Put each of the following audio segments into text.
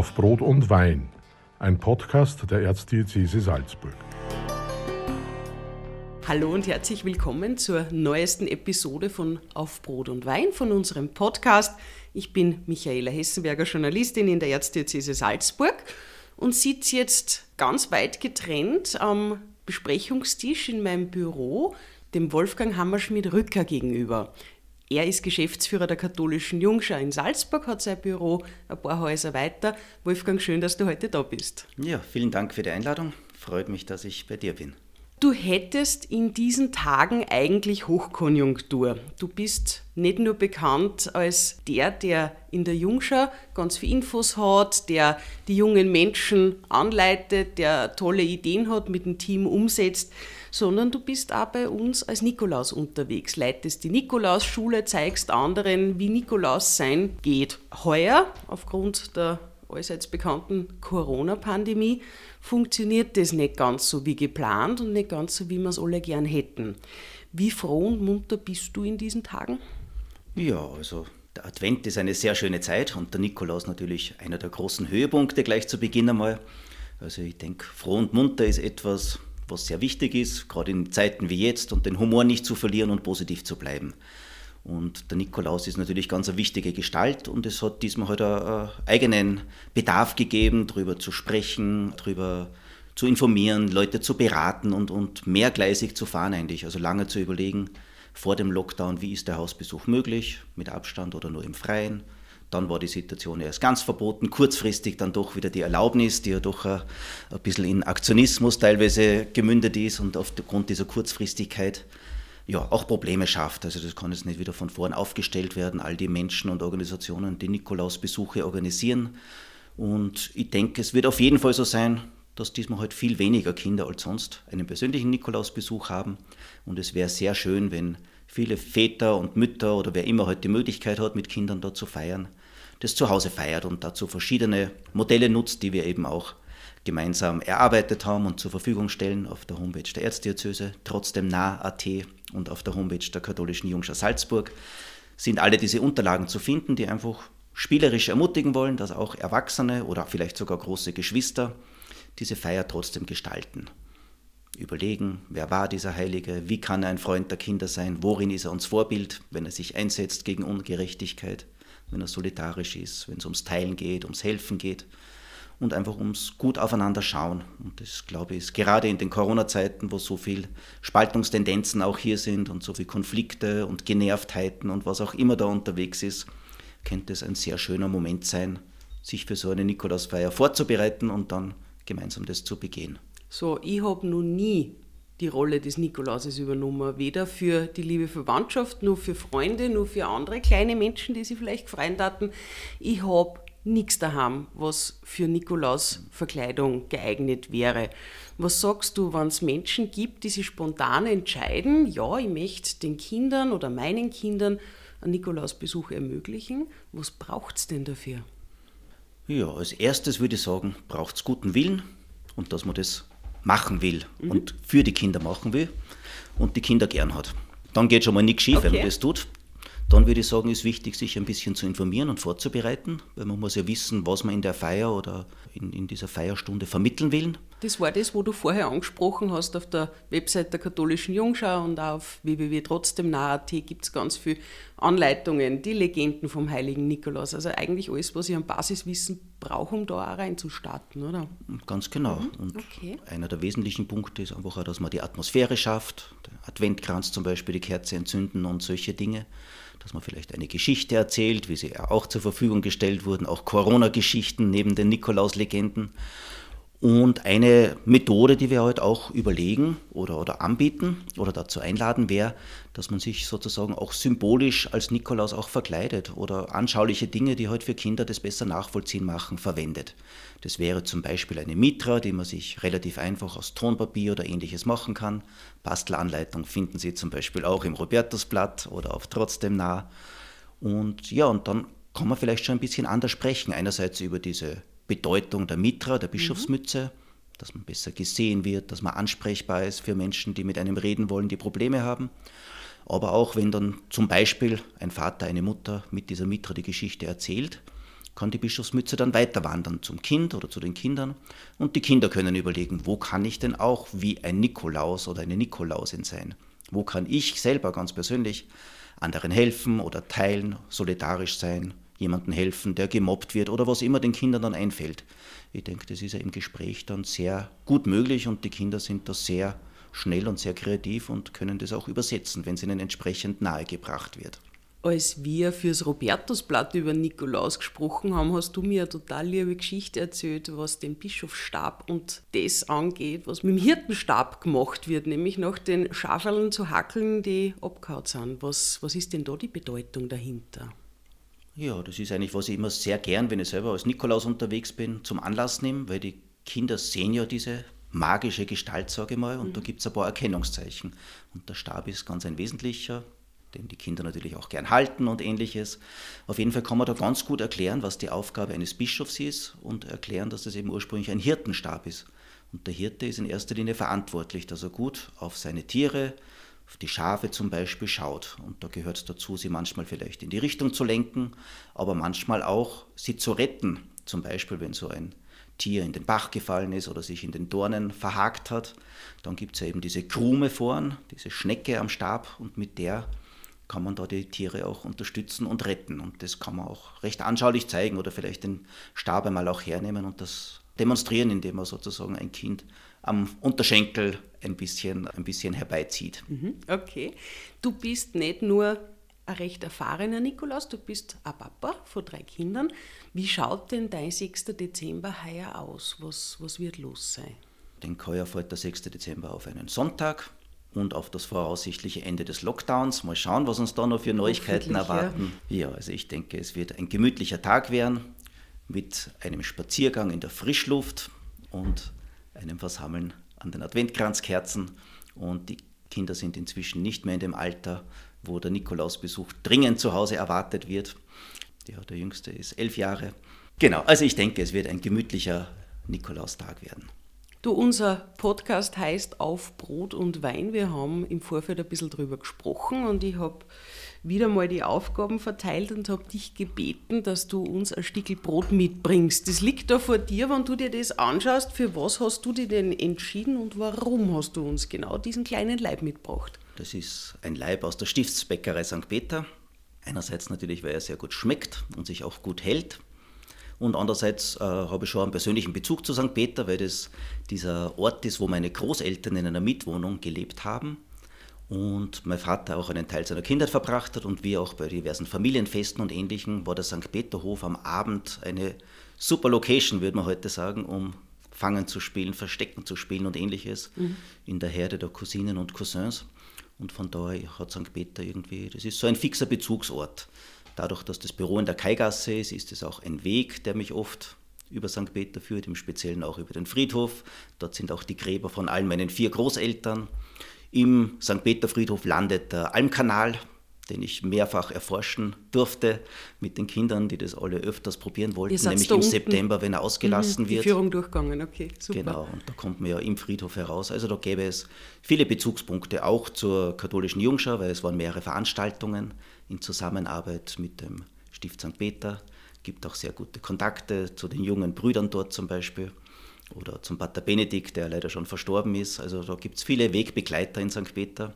Auf Brot und Wein, ein Podcast der Erzdiözese Salzburg. Hallo und herzlich willkommen zur neuesten Episode von Auf Brot und Wein von unserem Podcast. Ich bin Michaela Hessenberger, Journalistin in der Erzdiözese Salzburg und sitze jetzt ganz weit getrennt am Besprechungstisch in meinem Büro dem Wolfgang Hammerschmidt-Rücker gegenüber. Er ist Geschäftsführer der katholischen Jungschau in Salzburg, hat sein Büro ein paar Häuser weiter. Wolfgang, schön, dass du heute da bist. Ja, vielen Dank für die Einladung. Freut mich, dass ich bei dir bin. Du hättest in diesen Tagen eigentlich Hochkonjunktur. Du bist nicht nur bekannt als der, der in der Jungschau ganz viele Infos hat, der die jungen Menschen anleitet, der tolle Ideen hat, mit dem Team umsetzt, sondern du bist auch bei uns als Nikolaus unterwegs, leitest die Nikolausschule, zeigst anderen, wie Nikolaus sein geht. Heuer, aufgrund der allseits bekannten Corona-Pandemie, funktioniert das nicht ganz so wie geplant und nicht ganz so, wie wir es alle gern hätten. Wie froh und munter bist du in diesen Tagen? Ja, also der Advent ist eine sehr schöne Zeit und der Nikolaus natürlich einer der großen Höhepunkte gleich zu Beginn einmal. Also ich denke, froh und munter ist etwas, was sehr wichtig ist, gerade in Zeiten wie jetzt und den Humor nicht zu verlieren und positiv zu bleiben. Und der Nikolaus ist natürlich ganz eine wichtige Gestalt und es hat diesmal halt einen eigenen Bedarf gegeben, darüber zu sprechen, darüber zu informieren, Leute zu beraten und, und mehrgleisig zu fahren eigentlich. Also lange zu überlegen vor dem Lockdown, wie ist der Hausbesuch möglich, mit Abstand oder nur im Freien. Dann war die Situation erst ganz verboten, kurzfristig dann doch wieder die Erlaubnis, die ja doch ein, ein bisschen in Aktionismus teilweise gemündet ist und aufgrund dieser Kurzfristigkeit ja, auch Probleme schafft. Also das kann jetzt nicht wieder von vorn aufgestellt werden, all die Menschen und Organisationen, die Nikolausbesuche organisieren. Und ich denke, es wird auf jeden Fall so sein, dass diesmal halt viel weniger Kinder als sonst einen persönlichen Nikolausbesuch haben. Und es wäre sehr schön, wenn viele Väter und Mütter oder wer immer halt die Möglichkeit hat, mit Kindern da zu feiern, das zu Hause feiert und dazu verschiedene Modelle nutzt, die wir eben auch gemeinsam erarbeitet haben und zur Verfügung stellen auf der Homepage der Erzdiözese, trotzdem nah.at und auf der Homepage der katholischen Jungschau Salzburg sind alle diese Unterlagen zu finden, die einfach spielerisch ermutigen wollen, dass auch Erwachsene oder vielleicht sogar große Geschwister diese Feier trotzdem gestalten. Überlegen, wer war dieser Heilige, wie kann er ein Freund der Kinder sein, worin ist er uns Vorbild, wenn er sich einsetzt gegen Ungerechtigkeit, wenn er solidarisch ist, wenn es ums Teilen geht, ums Helfen geht und einfach ums gut aufeinander schauen. Und das, glaube ich, ist gerade in den Corona-Zeiten, wo so viel Spaltungstendenzen auch hier sind und so viele Konflikte und Genervtheiten und was auch immer da unterwegs ist, könnte es ein sehr schöner Moment sein, sich für so eine Nikolausfeier vorzubereiten und dann gemeinsam das zu begehen. So, ich habe noch nie die Rolle des Nikolauses übernommen. Weder für die liebe Verwandtschaft, noch für Freunde, noch für andere kleine Menschen, die sich vielleicht freuen hatten. Ich habe nichts daheim, was für Nikolaus-Verkleidung geeignet wäre. Was sagst du, wenn es Menschen gibt, die sich spontan entscheiden, ja, ich möchte den Kindern oder meinen Kindern einen Nikolausbesuch ermöglichen? Was braucht es denn dafür? Ja, als erstes würde ich sagen, braucht es guten Willen und dass man das machen will mhm. und für die Kinder machen will und die Kinder gern hat. Dann geht schon mal nichts schief, okay. wenn man das tut. Dann würde ich sagen, ist wichtig, sich ein bisschen zu informieren und vorzubereiten, weil man muss ja wissen, was man in der Feier oder in, in dieser Feierstunde vermitteln will. Das war das, wo du vorher angesprochen hast auf der Website der katholischen Jungschau und auch auf www.trotzdemnah.at gibt es ganz viele Anleitungen, die Legenden vom heiligen Nikolaus. Also eigentlich alles, was ich an Basiswissen brauche, um da auch reinzustarten, oder? Ganz genau. Mhm. Und okay. einer der wesentlichen Punkte ist einfach auch, dass man die Atmosphäre schafft, den Adventkranz zum Beispiel, die Kerze entzünden und solche Dinge dass man vielleicht eine Geschichte erzählt, wie sie auch zur Verfügung gestellt wurden, auch Corona-Geschichten neben den Nikolaus-Legenden. Und eine Methode, die wir heute auch überlegen oder, oder anbieten oder dazu einladen, wäre, dass man sich sozusagen auch symbolisch als Nikolaus auch verkleidet oder anschauliche Dinge, die heute für Kinder das besser nachvollziehen machen, verwendet. Das wäre zum Beispiel eine Mitra, die man sich relativ einfach aus Tonpapier oder ähnliches machen kann. Bastelanleitung finden Sie zum Beispiel auch im Robertusblatt oder auf Trotzdem nah. Und ja, und dann kann man vielleicht schon ein bisschen anders sprechen. Einerseits über diese Bedeutung der Mitra, der Bischofsmütze, mhm. dass man besser gesehen wird, dass man ansprechbar ist für Menschen, die mit einem reden wollen, die Probleme haben. Aber auch wenn dann zum Beispiel ein Vater, eine Mutter mit dieser Mitra die Geschichte erzählt, kann die Bischofsmütze dann weiter wandern zum Kind oder zu den Kindern. Und die Kinder können überlegen, wo kann ich denn auch wie ein Nikolaus oder eine Nikolausin sein? Wo kann ich selber ganz persönlich anderen helfen oder teilen, solidarisch sein, jemandem helfen, der gemobbt wird oder was immer den Kindern dann einfällt. Ich denke, das ist ja im Gespräch dann sehr gut möglich und die Kinder sind da sehr schnell und sehr kreativ und können das auch übersetzen, wenn es ihnen entsprechend nahegebracht wird. Als wir fürs Robertusblatt über Nikolaus gesprochen haben, hast du mir eine total liebe Geschichte erzählt, was den Bischofsstab und das angeht, was mit dem Hirtenstab gemacht wird, nämlich nach den Schafeln zu hackeln, die abgehauen sind. Was, was ist denn da die Bedeutung dahinter? Ja, das ist eigentlich, was ich immer sehr gern, wenn ich selber als Nikolaus unterwegs bin, zum Anlass nehme, weil die Kinder sehen ja diese magische Gestalt, sage ich mal, und mhm. da gibt es ein paar Erkennungszeichen. Und der Stab ist ganz ein wesentlicher den die Kinder natürlich auch gern halten und ähnliches. Auf jeden Fall kann man da ganz gut erklären, was die Aufgabe eines Bischofs ist und erklären, dass das eben ursprünglich ein Hirtenstab ist. Und der Hirte ist in erster Linie verantwortlich, dass er gut auf seine Tiere, auf die Schafe zum Beispiel schaut. Und da gehört es dazu, sie manchmal vielleicht in die Richtung zu lenken, aber manchmal auch sie zu retten. Zum Beispiel, wenn so ein Tier in den Bach gefallen ist oder sich in den Dornen verhakt hat. Dann gibt es ja eben diese Krume vorn, diese Schnecke am Stab und mit der kann man da die Tiere auch unterstützen und retten. Und das kann man auch recht anschaulich zeigen oder vielleicht den Stab einmal auch hernehmen und das demonstrieren, indem man sozusagen ein Kind am Unterschenkel ein bisschen, ein bisschen herbeizieht. Mhm, okay. Du bist nicht nur ein recht erfahrener Nikolaus, du bist ein Papa von drei Kindern. Wie schaut denn dein 6. Dezember heuer aus? Was, was wird los sein? Den heuer fällt der 6. Dezember auf einen Sonntag und auf das voraussichtliche Ende des Lockdowns. Mal schauen, was uns da noch für Neuigkeiten erwarten. Ja. ja, also ich denke, es wird ein gemütlicher Tag werden mit einem Spaziergang in der Frischluft und einem Versammeln an den Adventkranzkerzen. Und die Kinder sind inzwischen nicht mehr in dem Alter, wo der Nikolausbesuch dringend zu Hause erwartet wird. Ja, der Jüngste ist elf Jahre. Genau, also ich denke, es wird ein gemütlicher Nikolaustag werden. Du, unser Podcast heißt Auf Brot und Wein. Wir haben im Vorfeld ein bisschen drüber gesprochen und ich habe wieder mal die Aufgaben verteilt und habe dich gebeten, dass du uns ein Stück Brot mitbringst. Das liegt da vor dir, wenn du dir das anschaust. Für was hast du dich denn entschieden und warum hast du uns genau diesen kleinen Leib mitgebracht? Das ist ein Leib aus der Stiftsbäckerei St. Peter. Einerseits natürlich, weil er sehr gut schmeckt und sich auch gut hält. Und andererseits äh, habe ich schon einen persönlichen Bezug zu St. Peter, weil das dieser Ort ist, wo meine Großeltern in einer Mietwohnung gelebt haben. Und mein Vater auch einen Teil seiner Kindheit verbracht hat und wir auch bei diversen Familienfesten und Ähnlichem war der St. Peterhof am Abend eine super Location, würde man heute sagen, um Fangen zu spielen, Verstecken zu spielen und ähnliches mhm. in der Herde der Cousinen und Cousins. Und von daher hat St. Peter irgendwie, das ist so ein fixer Bezugsort. Dadurch, dass das Büro in der Kaigasse ist, ist es auch ein Weg, der mich oft über St. Peter führt, im Speziellen auch über den Friedhof. Dort sind auch die Gräber von allen meinen vier Großeltern. Im St. Peter Friedhof landet der Almkanal, den ich mehrfach erforschen durfte mit den Kindern, die das alle öfters probieren wollten, nämlich im September, wenn er ausgelassen mhm, die wird. Die Führung durchgegangen, okay, super. Genau, und da kommt man ja im Friedhof heraus. Also da gäbe es viele Bezugspunkte auch zur katholischen Jungschau, weil es waren mehrere Veranstaltungen in Zusammenarbeit mit dem Stift St. Peter. Gibt auch sehr gute Kontakte zu den jungen Brüdern dort zum Beispiel oder zum Pater Benedikt, der leider schon verstorben ist. Also da gibt es viele Wegbegleiter in St. Peter.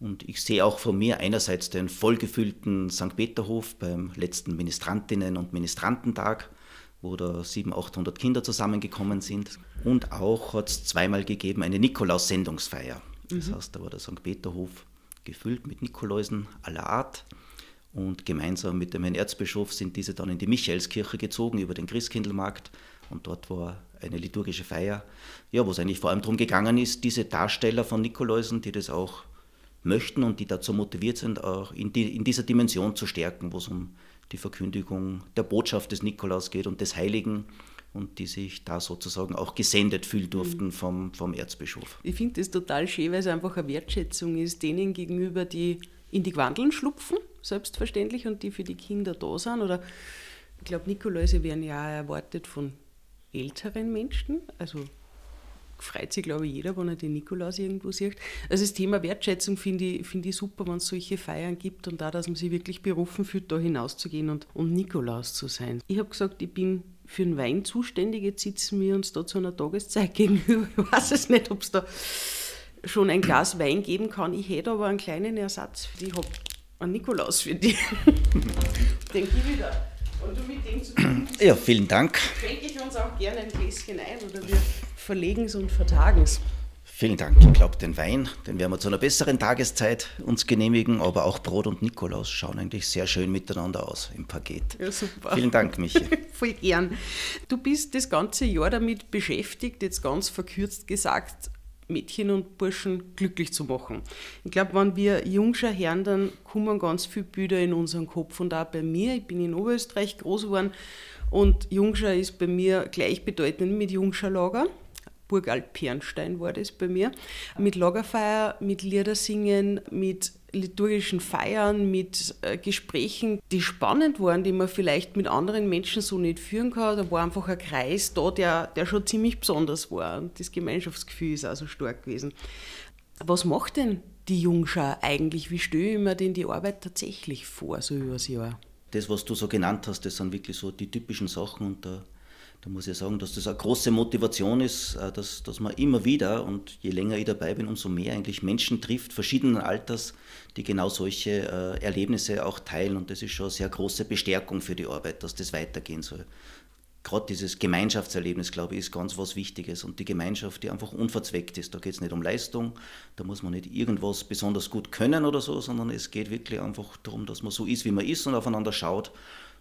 Und ich sehe auch von mir einerseits den vollgefüllten St. Peterhof beim letzten Ministrantinnen- und Ministrantentag, wo da 700, 800 Kinder zusammengekommen sind. Und auch hat es zweimal gegeben eine Nikolaus-Sendungsfeier. Das mhm. heißt, da war der St. Peterhof gefüllt mit Nikoläusen aller Art. Und gemeinsam mit dem Herrn Erzbischof sind diese dann in die Michaelskirche gezogen über den Christkindlmarkt. Und dort war eine liturgische Feier, ja, wo es eigentlich vor allem darum gegangen ist, diese Darsteller von Nikoläusen, die das auch möchten und die dazu motiviert sind, auch in, die, in dieser Dimension zu stärken, wo es um die Verkündigung der Botschaft des Nikolaus geht und des Heiligen und die sich da sozusagen auch gesendet fühlen durften mhm. vom, vom Erzbischof. Ich finde das total schön, weil es einfach eine Wertschätzung ist denen gegenüber, die in die Quandeln schlupfen, selbstverständlich, und die für die Kinder da sind. Oder ich glaube, Nikoläuse werden ja auch erwartet von älteren Menschen, also freut sich, glaube ich, jeder, wenn er den Nikolaus irgendwo sieht. Also das Thema Wertschätzung finde ich, find ich super, wenn es solche Feiern gibt und da, dass man sich wirklich berufen fühlt, da hinauszugehen und, und Nikolaus zu sein. Ich habe gesagt, ich bin für den Wein zuständig, jetzt sitzen wir uns da zu einer Tageszeit gegenüber. Ich weiß es nicht, ob es da schon ein Glas Wein geben kann. Ich hätte aber einen kleinen Ersatz. Ich habe einen Nikolaus für dich. den gebe ich da. Und du mit dem zu tun Ja, vielen Dank. schenke ich uns auch gerne ein Gläschen ein oder wir verlegen es und vertagen es. Vielen Dank. Ich glaube, den Wein, den werden wir zu einer besseren Tageszeit uns genehmigen, aber auch Brot und Nikolaus schauen eigentlich sehr schön miteinander aus im Paket. Ja, super. Vielen Dank, Michi. Voll gern. Du bist das ganze Jahr damit beschäftigt, jetzt ganz verkürzt gesagt, Mädchen und Burschen glücklich zu machen. Ich glaube, wenn wir Jungscher Herren, dann kommen ganz viele Bilder in unseren Kopf und auch bei mir. Ich bin in Oberösterreich groß geworden und Jungscher ist bei mir gleichbedeutend mit Jungscher Lager. Burgalp Pernstein war das bei mir. Mit Lagerfeier, mit Liedersingen, mit liturgischen Feiern, mit äh, Gesprächen, die spannend waren, die man vielleicht mit anderen Menschen so nicht führen kann. Da war einfach ein Kreis da, der, der schon ziemlich besonders war. Und das Gemeinschaftsgefühl ist auch so stark gewesen. Was macht denn die Jungschau eigentlich? Wie stelle ich mir denn die Arbeit tatsächlich vor, so über das Jahr? Das, was du so genannt hast, das sind wirklich so die typischen Sachen und da, da muss ich sagen, dass das eine große Motivation ist, äh, dass, dass man immer wieder und je länger ich dabei bin, umso mehr eigentlich Menschen trifft, verschiedenen Alters, die genau solche äh, Erlebnisse auch teilen und das ist schon eine sehr große Bestärkung für die Arbeit, dass das weitergehen soll. Gerade dieses Gemeinschaftserlebnis, glaube ich, ist ganz was Wichtiges und die Gemeinschaft, die einfach unverzweckt ist. Da geht es nicht um Leistung, da muss man nicht irgendwas besonders gut können oder so, sondern es geht wirklich einfach darum, dass man so ist, wie man ist und aufeinander schaut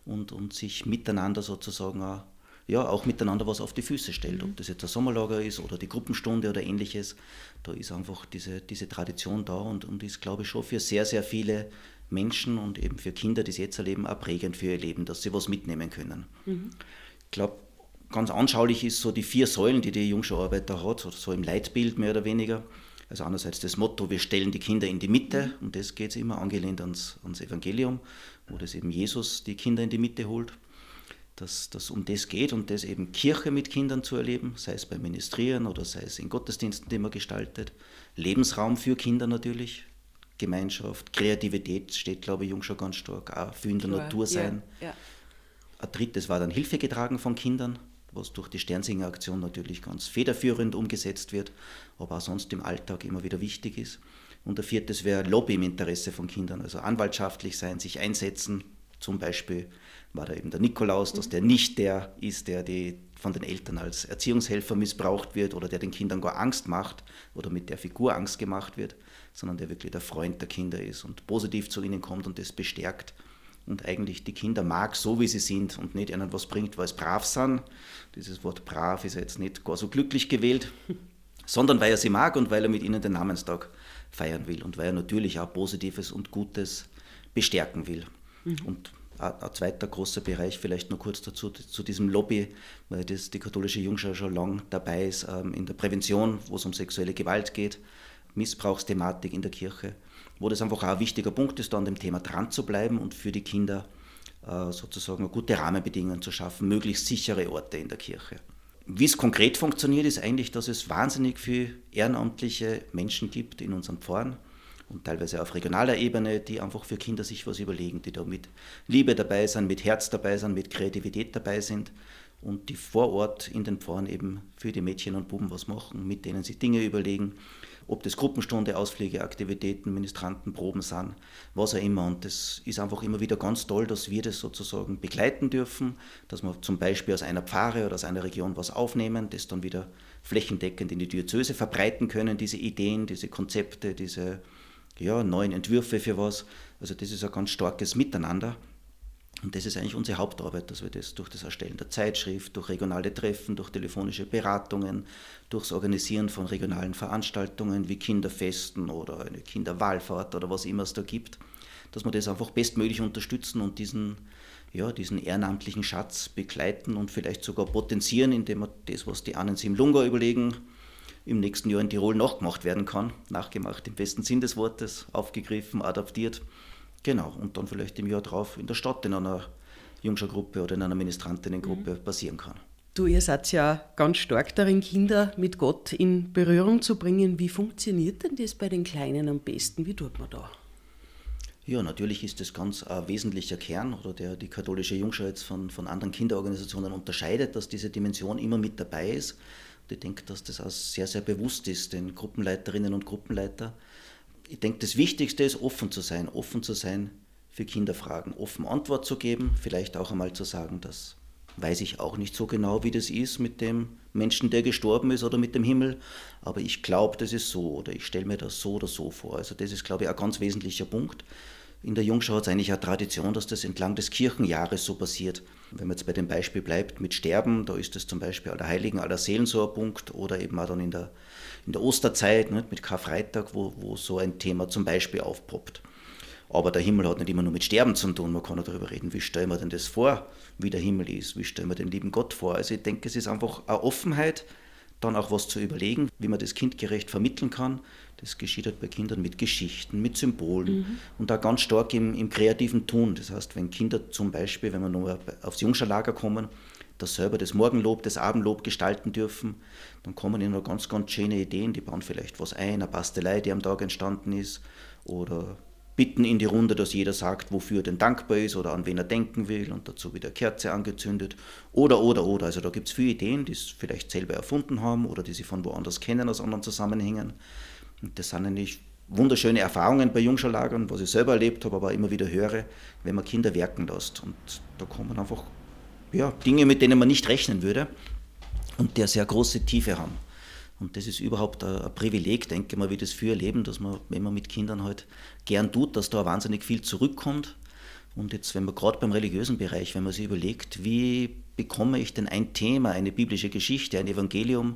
und, und sich miteinander sozusagen auch ja, auch miteinander was auf die Füße stellt. Ob das jetzt ein Sommerlager ist oder die Gruppenstunde oder ähnliches, da ist einfach diese, diese Tradition da und, und ist, glaube ich, schon für sehr, sehr viele Menschen und eben für Kinder, die es jetzt erleben, auch prägend für ihr Leben, dass sie was mitnehmen können. Mhm. Ich glaube, ganz anschaulich ist so die vier Säulen, die die Jungschauarbeit da hat, so im Leitbild mehr oder weniger. Also einerseits das Motto, wir stellen die Kinder in die Mitte, mhm. und das geht es immer angelehnt ans, ans Evangelium, wo das eben Jesus die Kinder in die Mitte holt dass das um das geht und das eben Kirche mit Kindern zu erleben, sei es beim Ministrieren oder sei es in Gottesdiensten, die man gestaltet. Lebensraum für Kinder natürlich, Gemeinschaft, Kreativität steht, glaube ich, Jung schon ganz stark, auch für in der Klar, Natur sein. Ja, ja. Ein drittes war dann Hilfe getragen von Kindern, was durch die Sternsinger-Aktion natürlich ganz federführend umgesetzt wird, aber auch sonst im Alltag immer wieder wichtig ist. Und der viertes wäre Lobby im Interesse von Kindern, also anwaltschaftlich sein, sich einsetzen, zum Beispiel war da eben der Nikolaus, dass der nicht der ist, der die von den Eltern als Erziehungshelfer missbraucht wird oder der den Kindern gar Angst macht oder mit der Figur Angst gemacht wird, sondern der wirklich der Freund der Kinder ist und positiv zu ihnen kommt und das bestärkt und eigentlich die Kinder mag, so wie sie sind und nicht ihnen was bringt, weil sie brav sind. Dieses Wort brav ist jetzt nicht gar so glücklich gewählt, sondern weil er sie mag und weil er mit ihnen den Namenstag feiern will und weil er natürlich auch Positives und Gutes bestärken will. Mhm. Und ein zweiter großer Bereich, vielleicht noch kurz dazu, zu diesem Lobby, weil das, die katholische Jungschau schon lange dabei ist ähm, in der Prävention, wo es um sexuelle Gewalt geht, Missbrauchsthematik in der Kirche, wo das einfach auch ein wichtiger Punkt ist, da an dem Thema dran zu bleiben und für die Kinder äh, sozusagen gute Rahmenbedingungen zu schaffen, möglichst sichere Orte in der Kirche. Wie es konkret funktioniert, ist eigentlich, dass es wahnsinnig viele ehrenamtliche Menschen gibt in unseren Pfarren und teilweise auf regionaler Ebene, die einfach für Kinder sich was überlegen, die da mit Liebe dabei sind, mit Herz dabei sind, mit Kreativität dabei sind und die vor Ort in den Pfarren eben für die Mädchen und Buben was machen, mit denen sie Dinge überlegen, ob das Gruppenstunde, Ausflüge, Aktivitäten, Ministranten, sind, was auch immer. Und das ist einfach immer wieder ganz toll, dass wir das sozusagen begleiten dürfen, dass wir zum Beispiel aus einer Pfarre oder aus einer Region was aufnehmen, das dann wieder flächendeckend in die Diözese verbreiten können, diese Ideen, diese Konzepte, diese ja, neuen Entwürfe für was. Also das ist ein ganz starkes Miteinander. Und das ist eigentlich unsere Hauptarbeit, dass wir das durch das Erstellen der Zeitschrift, durch regionale Treffen, durch telefonische Beratungen, durchs Organisieren von regionalen Veranstaltungen wie Kinderfesten oder eine Kinderwahlfahrt oder was immer es da gibt, dass wir das einfach bestmöglich unterstützen und diesen, ja, diesen ehrenamtlichen Schatz begleiten und vielleicht sogar potenzieren, indem wir das, was die Annen im Lunga überlegen, im nächsten Jahr in Tirol nachgemacht werden kann. Nachgemacht im besten Sinn des Wortes, aufgegriffen, adaptiert. Genau, und dann vielleicht im Jahr drauf in der Stadt in einer Jungschergruppe oder in einer Ministrantinnengruppe mhm. passieren kann. Du, ihr seid ja ganz stark darin, Kinder mit Gott in Berührung zu bringen. Wie funktioniert denn das bei den Kleinen am besten? Wie tut man da? Ja, natürlich ist das ganz ein wesentlicher Kern, oder der die katholische Jungschau jetzt von, von anderen Kinderorganisationen unterscheidet, dass diese Dimension immer mit dabei ist. Und ich denke, dass das auch sehr, sehr bewusst ist, den Gruppenleiterinnen und Gruppenleiter. Ich denke, das Wichtigste ist, offen zu sein, offen zu sein für Kinderfragen, offen Antwort zu geben, vielleicht auch einmal zu sagen, dass weiß ich auch nicht so genau, wie das ist mit dem Menschen, der gestorben ist oder mit dem Himmel. Aber ich glaube, das ist so oder ich stelle mir das so oder so vor. Also das ist, glaube ich, ein ganz wesentlicher Punkt. In der Jungschau hat es eigentlich eine Tradition, dass das entlang des Kirchenjahres so passiert. Wenn man jetzt bei dem Beispiel bleibt mit Sterben, da ist das zum Beispiel aller Heiligen, aller Seelen so ein Punkt oder eben auch dann in der, in der Osterzeit nicht, mit Karfreitag, wo, wo so ein Thema zum Beispiel aufpoppt. Aber der Himmel hat nicht immer nur mit Sterben zu tun. Man kann auch darüber reden, wie stellen wir denn das vor, wie der Himmel ist, wie stellen wir den lieben Gott vor. Also ich denke, es ist einfach eine Offenheit, dann auch was zu überlegen, wie man das kindgerecht vermitteln kann. Das geschieht halt bei Kindern mit Geschichten, mit Symbolen mhm. und da ganz stark im, im, kreativen Tun. Das heißt, wenn Kinder zum Beispiel, wenn wir nur aufs Jungscherlager kommen, das selber das Morgenlob, das Abendlob gestalten dürfen, dann kommen ihnen noch ganz, ganz schöne Ideen. Die bauen vielleicht was ein, eine Bastelei, die am Tag entstanden ist oder bitten in die Runde, dass jeder sagt, wofür er denn dankbar ist oder an wen er denken will und dazu wieder Kerze angezündet. Oder, oder, oder. Also da gibt es viele Ideen, die es vielleicht selber erfunden haben oder die sie von woanders kennen aus anderen Zusammenhängen. Und das sind eigentlich wunderschöne Erfahrungen bei Jungscharlagern, was ich selber erlebt habe, aber immer wieder höre, wenn man Kinder werken lässt. Und da kommen einfach ja, Dinge, mit denen man nicht rechnen würde und die eine sehr große Tiefe haben. Und das ist überhaupt ein Privileg, denke ich mal, wie das für Leben, dass man, wenn man mit Kindern halt gern tut, dass da wahnsinnig viel zurückkommt. Und jetzt, wenn man gerade beim religiösen Bereich, wenn man sich überlegt, wie bekomme ich denn ein Thema, eine biblische Geschichte, ein Evangelium,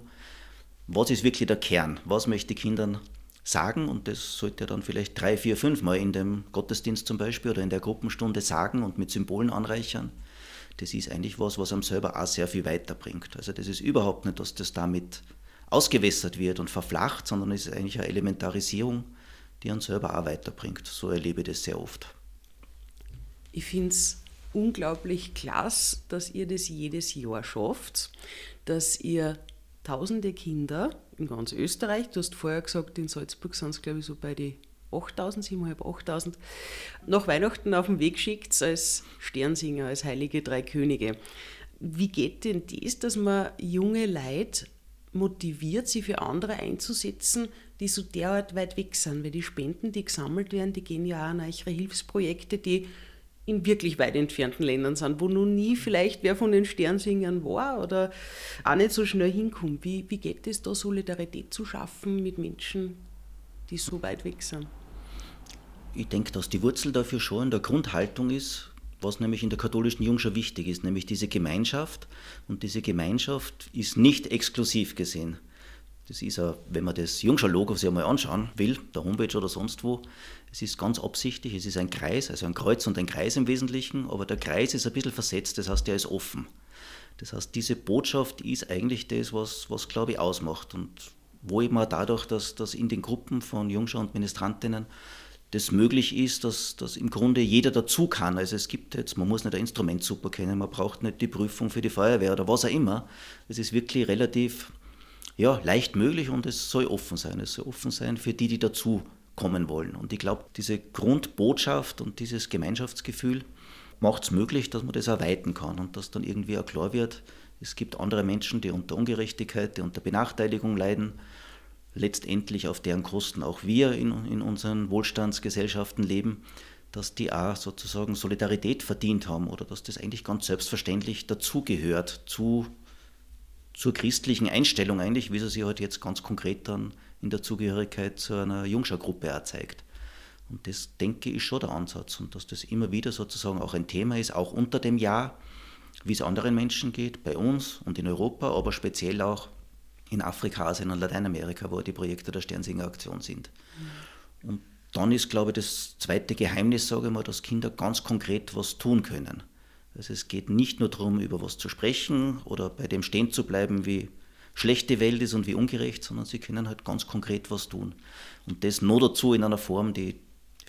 was ist wirklich der Kern? Was möchte ich Kindern sagen? Und das sollte er dann vielleicht drei, vier, fünf Mal in dem Gottesdienst zum Beispiel oder in der Gruppenstunde sagen und mit Symbolen anreichern. Das ist eigentlich was, was einem selber auch sehr viel weiterbringt. Also das ist überhaupt nicht, dass das damit ausgewässert wird und verflacht, sondern es ist eigentlich eine Elementarisierung, die uns selber auch weiterbringt. So erlebe ich das sehr oft. Ich finde es unglaublich klasse, dass ihr das jedes Jahr schafft, dass ihr tausende Kinder in ganz Österreich, du hast vorher gesagt, in Salzburg sind es glaube ich so bei die 8000, 7.500, 8000, nach Weihnachten auf den Weg schickt als Sternsinger, als heilige drei Könige. Wie geht denn das, dass man junge Leute motiviert, sie für andere einzusetzen, die so derart weit weg sind. Weil die Spenden, die gesammelt werden, die gehen ja auch an eure Hilfsprojekte, die in wirklich weit entfernten Ländern sind, wo noch nie vielleicht wer von den Sternsingern war oder auch nicht so schnell hinkommt. Wie, wie geht es da, Solidarität zu schaffen mit Menschen, die so weit weg sind? Ich denke, dass die Wurzel dafür schon in der Grundhaltung ist, was nämlich in der katholischen Jungschau wichtig ist, nämlich diese Gemeinschaft. Und diese Gemeinschaft ist nicht exklusiv gesehen. Das ist ja, wenn man das Jungschau-Logo sich einmal anschauen will, der Homepage oder sonst wo, es ist ganz absichtlich, es ist ein Kreis, also ein Kreuz und ein Kreis im Wesentlichen, aber der Kreis ist ein bisschen versetzt, das heißt, der ist offen. Das heißt, diese Botschaft ist eigentlich das, was, was glaube ich, ausmacht. Und wo eben auch dadurch, dass, dass in den Gruppen von Jungschau und Ministrantinnen das möglich ist, dass, dass im Grunde jeder dazu kann. Also es gibt jetzt, man muss nicht ein Instrument super kennen, man braucht nicht die Prüfung für die Feuerwehr oder was auch immer. Es ist wirklich relativ ja, leicht möglich und es soll offen sein. Es soll offen sein für die, die dazu kommen wollen. Und ich glaube, diese Grundbotschaft und dieses Gemeinschaftsgefühl macht es möglich, dass man das erweitern kann und dass dann irgendwie auch klar wird, es gibt andere Menschen, die unter Ungerechtigkeit, die unter Benachteiligung leiden letztendlich auf deren Kosten auch wir in, in unseren Wohlstandsgesellschaften leben, dass die auch sozusagen Solidarität verdient haben oder dass das eigentlich ganz selbstverständlich dazugehört zu, zur christlichen Einstellung eigentlich, wie sie sich halt jetzt ganz konkret dann in der Zugehörigkeit zu einer Jungschergruppe auch zeigt. Und das, denke ich, schon der Ansatz und dass das immer wieder sozusagen auch ein Thema ist, auch unter dem Jahr, wie es anderen Menschen geht, bei uns und in Europa, aber speziell auch in Afrika, Asien und Lateinamerika, wo die Projekte der Sternsinger Aktion sind. Und dann ist, glaube ich, das zweite Geheimnis, sage ich mal, dass Kinder ganz konkret was tun können. Also es geht nicht nur darum, über was zu sprechen oder bei dem stehen zu bleiben, wie schlecht die Welt ist und wie ungerecht, sondern sie können halt ganz konkret was tun. Und das nur dazu in einer Form, die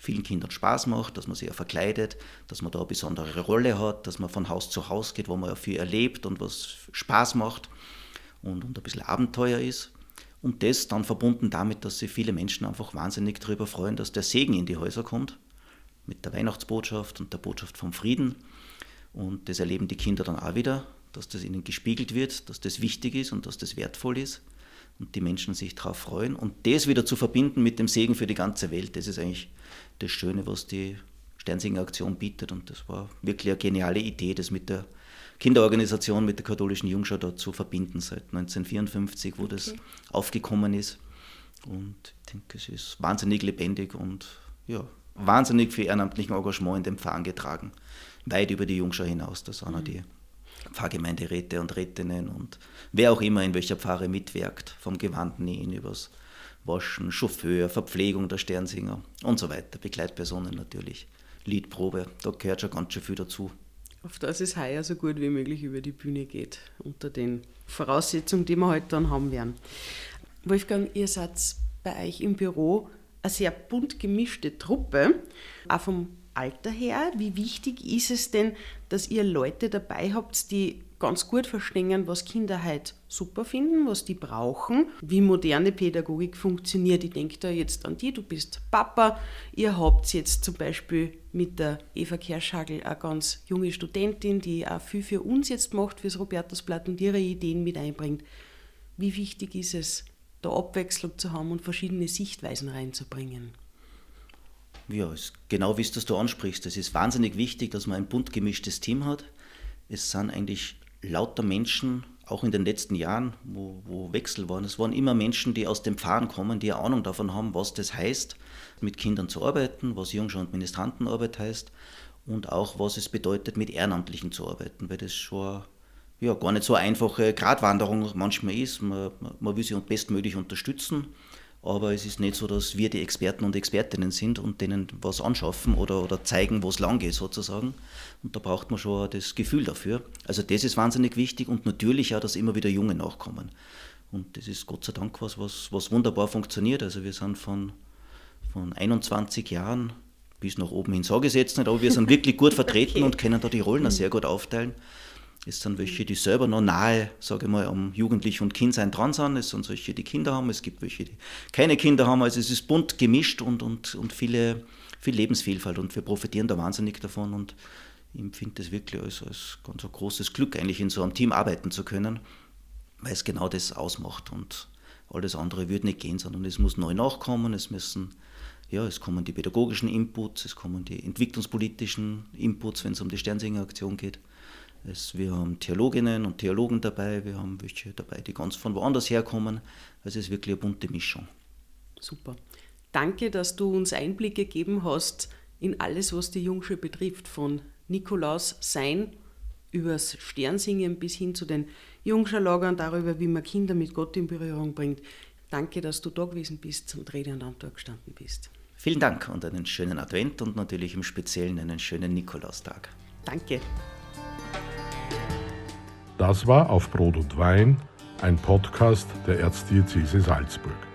vielen Kindern Spaß macht, dass man sich ja verkleidet, dass man da eine besondere Rolle hat, dass man von Haus zu Haus geht, wo man ja viel erlebt und was Spaß macht und, und ein bisschen Abenteuer ist. Und das dann verbunden damit, dass sich viele Menschen einfach wahnsinnig darüber freuen, dass der Segen in die Häuser kommt, mit der Weihnachtsbotschaft und der Botschaft vom Frieden. Und das erleben die Kinder dann auch wieder, dass das ihnen gespiegelt wird, dass das wichtig ist und dass das wertvoll ist und die Menschen sich darauf freuen. Und das wieder zu verbinden mit dem Segen für die ganze Welt, das ist eigentlich das Schöne, was die Sternsinger Aktion bietet. Und das war wirklich eine geniale Idee, das mit der Kinderorganisation, mit der katholischen Jungschau dort zu verbinden, seit 1954, wo okay. das aufgekommen ist. Und ich denke, es ist wahnsinnig lebendig und ja, wahnsinnig viel ehrenamtlichen Engagement in dem Pfarren getragen. Weit über die Jungschau hinaus. Da sind mhm. die Pfarrgemeinderäte und Rätinnen und wer auch immer in welcher Pfarre mitwirkt, vom Gewandnähen übers Waschen, Chauffeur, Verpflegung der Sternsinger und so weiter, Begleitpersonen natürlich, Liedprobe, da gehört schon ganz schön viel dazu. Auf das es heuer so gut wie möglich über die Bühne geht, unter den Voraussetzungen, die wir heute dann haben werden. Wolfgang, ihr seid bei euch im Büro eine sehr bunt gemischte Truppe, auch vom Alter her. Wie wichtig ist es denn, dass ihr Leute dabei habt, die ganz gut verstehen, was Kinder heute super finden, was die brauchen, wie moderne Pädagogik funktioniert. Ich denke da jetzt an die, du bist Papa, ihr habt jetzt zum Beispiel mit der Eva Kerschagel eine ganz junge Studentin, die auch viel für uns jetzt macht, fürs Robertusblatt und ihre Ideen mit einbringt. Wie wichtig ist es, da Abwechslung zu haben und verschiedene Sichtweisen reinzubringen? Ja, genau wie du ansprichst. Es ist wahnsinnig wichtig, dass man ein bunt gemischtes Team hat. Es sind eigentlich lauter Menschen, auch in den letzten Jahren, wo, wo Wechsel waren. Es waren immer Menschen, die aus dem Pfarren kommen, die eine Ahnung davon haben, was das heißt, mit Kindern zu arbeiten, was Jungschau- und Ministrantenarbeit heißt und auch, was es bedeutet, mit Ehrenamtlichen zu arbeiten, weil das schon ja, gar nicht so eine einfache Gratwanderung manchmal ist. Man, man will sie bestmöglich unterstützen aber es ist nicht so, dass wir die Experten und Expertinnen sind und denen was anschaffen oder, oder zeigen, wo es lang geht sozusagen. Und da braucht man schon das Gefühl dafür. Also das ist wahnsinnig wichtig und natürlich auch, dass immer wieder Junge nachkommen. Und das ist Gott sei Dank was, was, was wunderbar funktioniert. Also wir sind von, von 21 Jahren bis nach oben hin sage ich jetzt nicht, aber wir sind wirklich gut vertreten okay. und können da die Rollen auch sehr gut aufteilen. Es sind welche, die selber noch nahe, sage ich mal, am Jugendlich- und Kindsein dran sind. Es sind solche, die Kinder haben. Es gibt welche, die keine Kinder haben. Also es ist bunt gemischt und, und, und viele, viel Lebensvielfalt. Und wir profitieren da wahnsinnig davon. Und ich empfinde das wirklich als, als ganz ein großes Glück, eigentlich in so einem Team arbeiten zu können, weil es genau das ausmacht. Und alles andere würde nicht gehen, sondern es muss neu nachkommen. Es müssen ja, es kommen die pädagogischen Inputs, es kommen die entwicklungspolitischen Inputs, wenn es um die Sternsinger-Aktion geht. Es, wir haben Theologinnen und Theologen dabei, wir haben welche dabei, die ganz von woanders herkommen. Also es ist wirklich eine bunte Mischung. Super. Danke, dass du uns Einblicke gegeben hast in alles, was die Jungschule betrifft, von Nikolaus Sein übers Sternsingen bis hin zu den Jungschulagern, darüber, wie man Kinder mit Gott in Berührung bringt. Danke, dass du da gewesen bist und Rede und Antwort gestanden bist. Vielen Dank und einen schönen Advent und natürlich im Speziellen einen schönen Nikolaustag. Danke. Das war auf Brot und Wein, ein Podcast der Erzdiözese Salzburg.